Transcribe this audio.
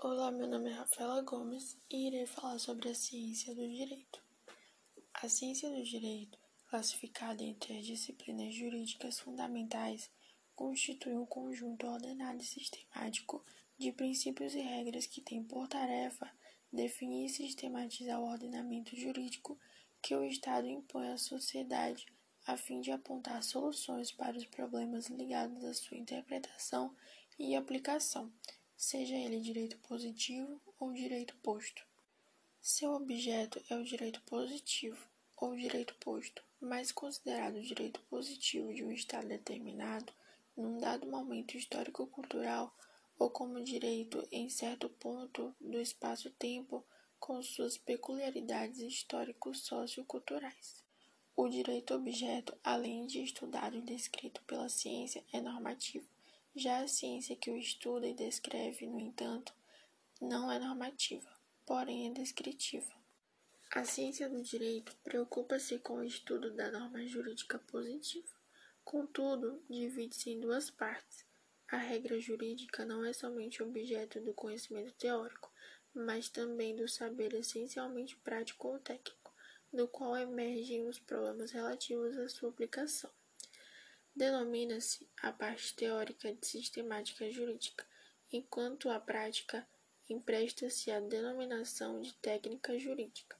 Olá, meu nome é Rafaela Gomes e irei falar sobre a ciência do direito. A ciência do direito, classificada entre as disciplinas jurídicas fundamentais, constitui um conjunto ordenado e sistemático de princípios e regras que tem por tarefa definir e sistematizar o ordenamento jurídico que o Estado impõe à sociedade a fim de apontar soluções para os problemas ligados à sua interpretação e aplicação seja ele direito positivo ou direito posto. Seu objeto é o direito positivo ou direito posto, mas considerado direito positivo de um Estado determinado, num dado momento histórico-cultural, ou como direito em certo ponto do espaço-tempo, com suas peculiaridades histórico-socioculturais. O direito objeto, além de estudado e descrito pela ciência, é normativo já a ciência que o estuda e descreve, no entanto, não é normativa, porém é descritiva. A ciência do direito preocupa-se com o estudo da norma jurídica positiva. Contudo, divide-se em duas partes. A regra jurídica não é somente objeto do conhecimento teórico, mas também do saber essencialmente prático ou técnico, do qual emergem os problemas relativos à sua aplicação. Denomina-se a parte teórica de sistemática jurídica, enquanto a prática empresta-se à denominação de técnica jurídica.